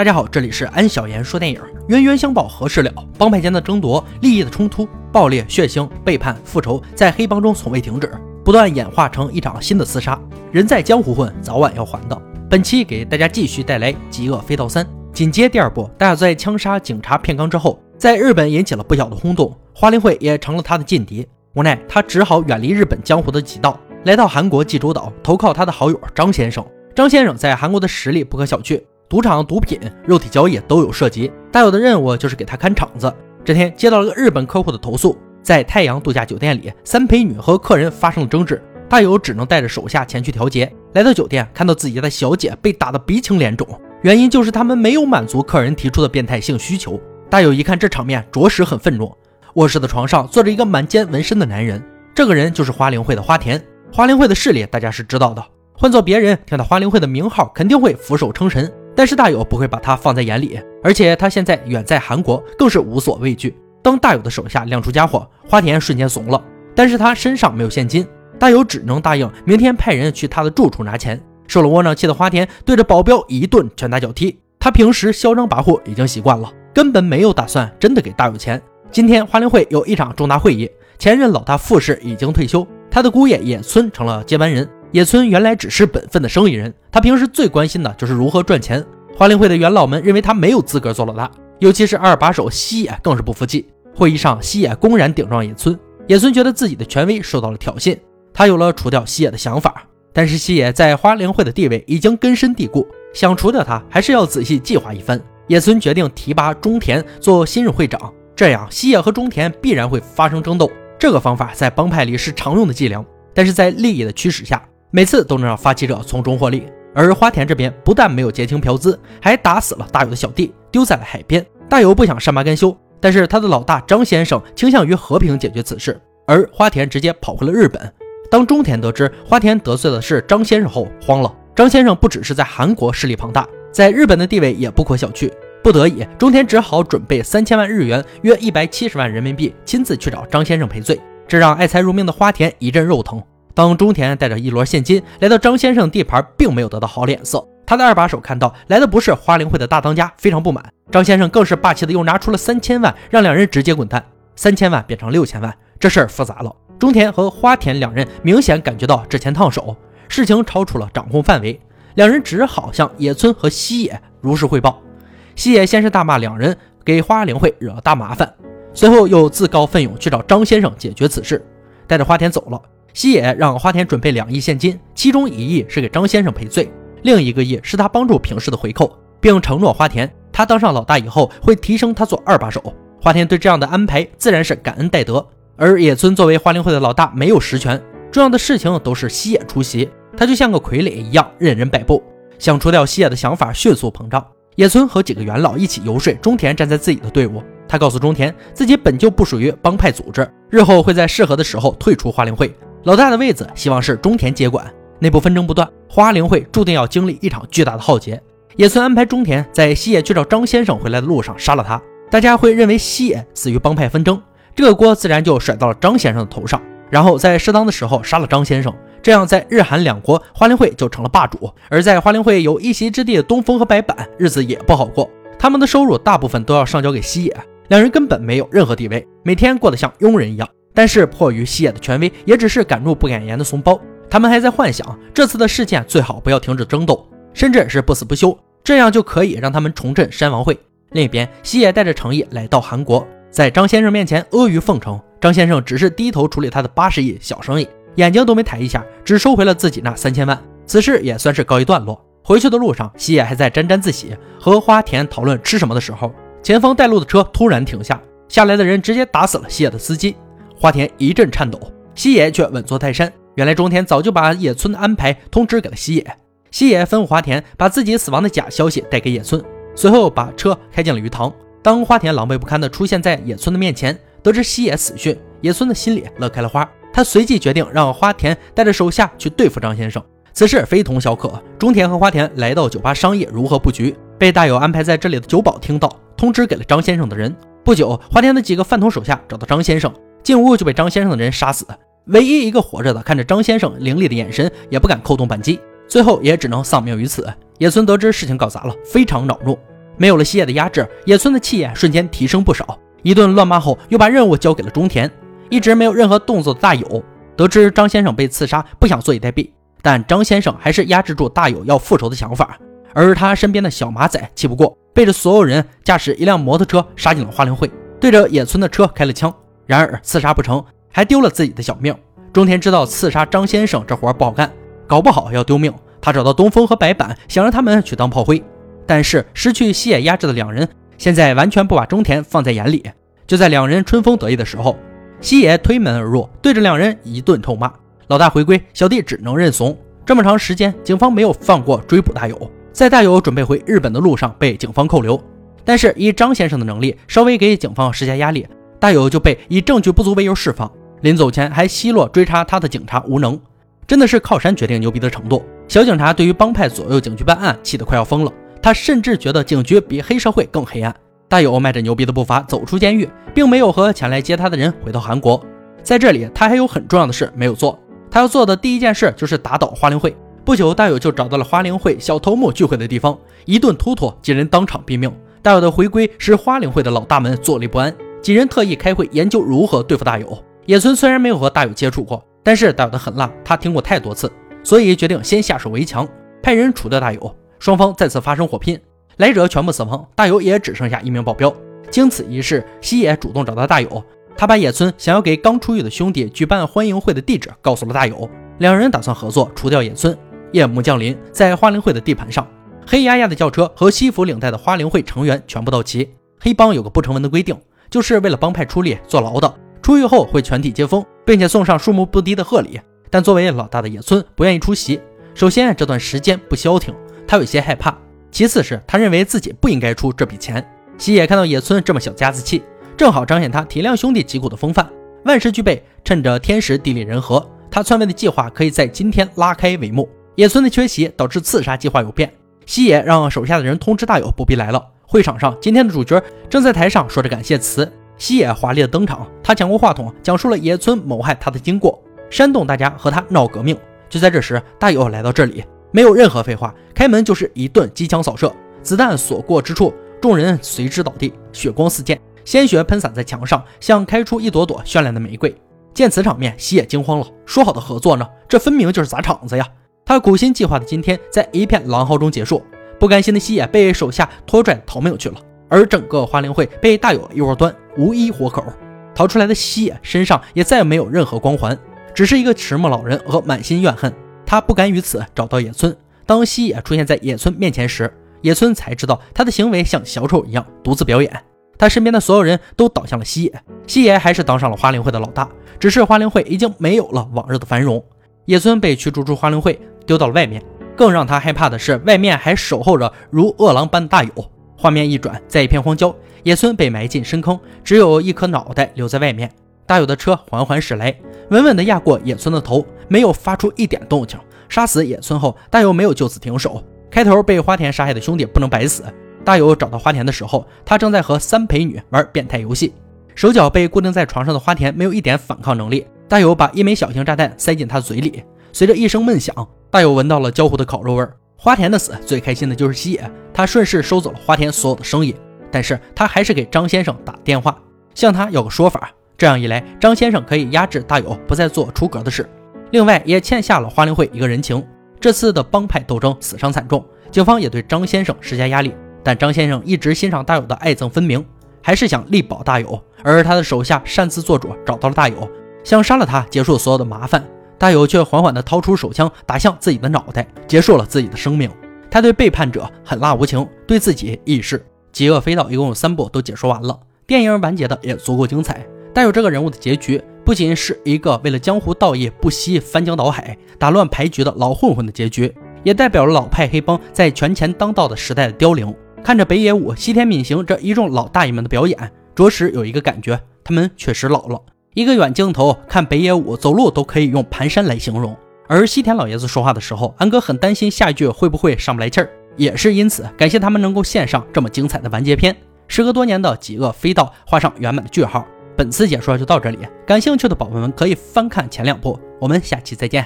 大家好，这里是安小言说电影。冤冤相报何时了？帮派间的争夺、利益的冲突、暴烈、血腥、背叛、复仇，在黑帮中从未停止，不断演化成一场新的厮杀。人在江湖混，早晚要还的。本期给大家继续带来《极恶飞刀三》。紧接第二部，大在枪杀警察片冈之后，在日本引起了不小的轰动，花灵会也成了他的劲敌。无奈他只好远离日本江湖的几道，来到韩国济州岛投靠他的好友张先生。张先生在韩国的实力不可小觑。赌场、毒品、肉体交易都有涉及。大友的任务就是给他看场子。这天接到了个日本客户的投诉，在太阳度假酒店里，三陪女和客人发生了争执，大友只能带着手下前去调解。来到酒店，看到自己家的小姐被打得鼻青脸肿，原因就是他们没有满足客人提出的变态性需求。大友一看这场面，着实很愤怒。卧室的床上坐着一个满肩纹身的男人，这个人就是花灵会的花田。花灵会的势力大家是知道的，换做别人听到花灵会的名号，肯定会俯首称臣。但是大友不会把他放在眼里，而且他现在远在韩国，更是无所畏惧。当大友的手下亮出家伙，花田瞬间怂了。但是他身上没有现金，大友只能答应明天派人去他的住处拿钱。受了窝囊气的花田对着保镖一顿拳打脚踢。他平时嚣张跋扈已经习惯了，根本没有打算真的给大友钱。今天花灵会有一场重大会议，前任老大傅氏已经退休，他的姑爷野村成了接班人。野村原来只是本分的生意人，他平时最关心的就是如何赚钱。花灵会的元老们认为他没有资格做老大，尤其是二把手西野更是不服气。会议上，西野公然顶撞野村，野村觉得自己的权威受到了挑衅，他有了除掉西野的想法。但是西野在花灵会的地位已经根深蒂固，想除掉他还是要仔细计划一番。野村决定提拔中田做新任会长，这样西野和中田必然会发生争斗。这个方法在帮派里是常用的伎俩，但是在利益的驱使下。每次都能让发起者从中获利，而花田这边不但没有结清嫖资，还打死了大友的小弟，丢在了海边。大友不想善罢甘休，但是他的老大张先生倾向于和平解决此事，而花田直接跑回了日本。当中田得知花田得罪的是张先生后，慌了。张先生不只是在韩国势力庞大，在日本的地位也不可小觑。不得已，中田只好准备三千万日元，约一百七十万人民币，亲自去找张先生赔罪。这让爱财如命的花田一阵肉疼。当中田带着一摞现金来到张先生地盘，并没有得到好脸色。他的二把手看到来的不是花灵会的大当家，非常不满。张先生更是霸气的又拿出了三千万，让两人直接滚蛋。三千万变成六千万，这事儿复杂了。中田和花田两人明显感觉到之前烫手，事情超出了掌控范围，两人只好向野村和西野如实汇报。西野先是大骂两人给花灵会惹了大麻烦，随后又自告奋勇去找张先生解决此事，带着花田走了。西野让花田准备两亿现金，其中一亿是给张先生赔罪，另一个亿是他帮助平氏的回扣，并承诺花田，他当上老大以后会提升他做二把手。花田对这样的安排自然是感恩戴德。而野村作为花灵会的老大，没有实权，重要的事情都是西野出席，他就像个傀儡一样任人摆布。想除掉西野的想法迅速膨胀，野村和几个元老一起游说中田站在自己的队伍。他告诉中田，自己本就不属于帮派组织，日后会在适合的时候退出花灵会。老大的位子希望是中田接管，内部纷争不断，花灵会注定要经历一场巨大的浩劫。野村安排中田在西野去找张先生回来的路上杀了他，大家会认为西野死于帮派纷争，这个锅自然就甩到了张先生的头上。然后在适当的时候杀了张先生，这样在日韩两国花灵会就成了霸主。而在花灵会有一席之地的东风和白板日子也不好过，他们的收入大部分都要上交给西野，两人根本没有任何地位，每天过得像佣人一样。但是迫于西野的权威，也只是敢怒不敢言的怂包。他们还在幻想这次的事件最好不要停止争斗，甚至是不死不休，这样就可以让他们重振山王会。另一边，西野带着诚意来到韩国，在张先生面前阿谀奉承。张先生只是低头处理他的八十亿小生意，眼睛都没抬一下，只收回了自己那三千万。此事也算是告一段落。回去的路上，西野还在沾沾自喜，和花田讨论吃什么的时候，前方带路的车突然停下，下来的人直接打死了西野的司机。花田一阵颤抖，西野却稳坐泰山。原来中田早就把野村的安排通知给了西野。西野吩咐花田把自己死亡的假消息带给野村，随后把车开进了鱼塘。当花田狼狈不堪地出现在野村的面前，得知西野死讯，野村的心里乐开了花。他随即决定让花田带着手下去对付张先生。此事非同小可。中田和花田来到酒吧商议如何布局，被大友安排在这里的酒保听到，通知给了张先生的人。不久，花田的几个饭桶手下找到张先生。进屋就被张先生的人杀死，唯一一个活着的看着张先生凌厉的眼神，也不敢扣动扳机，最后也只能丧命于此。野村得知事情搞砸了，非常恼怒。没有了西野的压制，野村的气焰瞬间提升不少。一顿乱骂后，又把任务交给了中田。一直没有任何动作的大友，得知张先生被刺杀，不想坐以待毙，但张先生还是压制住大友要复仇的想法。而他身边的小马仔气不过，背着所有人驾驶一辆摩托车杀进了花灵会，对着野村的车开了枪。然而刺杀不成，还丢了自己的小命。中田知道刺杀张先生这活不好干，搞不好要丢命。他找到东风和白板，想让他们去当炮灰。但是失去西野压制的两人，现在完全不把中田放在眼里。就在两人春风得意的时候，西野推门而入，对着两人一顿臭骂：“老大回归，小弟只能认怂。”这么长时间，警方没有放过追捕大友，在大友准备回日本的路上被警方扣留。但是以张先生的能力，稍微给警方施加压力，大友就被以证据不足为由释放。临走前还奚落追查他的警察无能，真的是靠山决定牛逼的程度。小警察对于帮派左右警局办案，气得快要疯了。他甚至觉得警局比黑社会更黑暗。大友迈着牛逼的步伐走出监狱，并没有和前来接他的人回到韩国。在这里，他还有很重要的事没有做。他要做的第一件事就是打倒花灵会。不久，大友就找到了花灵会小头目聚会的地方，一顿突突，几人当场毙命。大友的回归使花灵会的老大们坐立不安，几人特意开会研究如何对付大友。野村虽然没有和大友接触过，但是大友的狠辣他听过太多次，所以决定先下手为强，派人除掉大友。双方再次发生火拼，来者全部死亡，大友也只剩下一名保镖。经此一事，西野主动找到大友，他把野村想要给刚出狱的兄弟举办欢迎会的地址告诉了大友，两人打算合作除掉野村。夜幕降临，在花灵会的地盘上，黑压压的轿车和西服领带的花灵会成员全部到齐。黑帮有个不成文的规定，就是为了帮派出力坐牢的，出狱后会全体接风，并且送上数目不低的贺礼。但作为老大的野村不愿意出席，首先这段时间不消停。他有些害怕，其次是他认为自己不应该出这笔钱。西野看到野村这么小家子气，正好彰显他体谅兄弟疾苦的风范，万事俱备，趁着天时地利人和，他篡位的计划可以在今天拉开帷幕。野村的缺席导致刺杀计划有变，西野让手下的人通知大友不必来了。会场。上，今天的主角正在台上说着感谢词，西野华丽的登场，他抢过话筒，讲述了野村谋害他的经过，煽动大家和他闹革命。就在这时，大友来到这里。没有任何废话，开门就是一顿机枪扫射，子弹所过之处，众人随之倒地，血光四溅，鲜血喷洒在墙上，像开出一朵朵绚烂的玫瑰。见此场。面，西野惊慌了。说好的合作呢？这分明就是砸场。子呀！他苦心计划的今天，在一片狼嚎中结束。不甘心的西野被手下拖拽逃命去了，而整个花灵会被大有一窝端，无一活口。逃出来的西野身上也再没有任何光环，只是一个迟暮老人和满心怨恨。他不敢于此找到野村。当西野出现在野村面前时，野村才知道他的行为像小丑一样独自表演。他身边的所有人都倒向了西野，西野还是当上了花灵会的老大。只是花灵会已经没有了往日的繁荣。野村被驱逐出花灵会，丢到了外面。更让他害怕的是，外面还守候着如饿狼般的大友。画面一转，在一片荒郊，野村被埋进深坑，只有一颗脑袋留在外面。大友的车缓缓驶来，稳稳地压过野村的头，没有发出一点动静。杀死野村后，大友没有就此停手。开头被花田杀害的兄弟不能白死。大友找到花田的时候，他正在和三陪女玩变态游戏，手脚被固定在床上的花田没有一点反抗能力。大友把一枚小型炸弹塞进他的嘴里，随着一声闷响，大友闻到了焦糊的烤肉味儿。花田的死最开心的就是西野，他顺势收走了花田所有的生意，但是他还是给张先生打电话，向他要个说法。这样一来，张先生可以压制大友，不再做出格的事。另外，也欠下了花灵会一个人情。这次的帮派斗争死伤惨重，警方也对张先生施加压力。但张先生一直欣赏大友的爱憎分明，还是想力保大友。而他的手下擅自做主，找到了大友，想杀了他，结束所有的麻烦。大友却缓缓地掏出手枪，打向自己的脑袋，结束了自己的生命。他对背叛者狠辣无情，对自己亦是。《极恶飞盗》一共有三部，都解说完了，电影完结的也足够精彩。带有这个人物的结局，不仅是一个为了江湖道义不惜翻江倒海、打乱牌局的老混混的结局，也代表了老派黑帮在权钱当道的时代的凋零。看着北野武、西田敏行这一众老大爷们的表演，着实有一个感觉，他们确实老了。一个远镜头看北野武走路都可以用蹒跚来形容，而西田老爷子说话的时候，安哥很担心下一句会不会上不来气儿，也是因此感谢他们能够献上这么精彩的完结篇。时隔多年的《极恶飞盗》画上圆满的句号。本次解说就到这里，感兴趣的宝宝们可以翻看前两部，我们下期再见。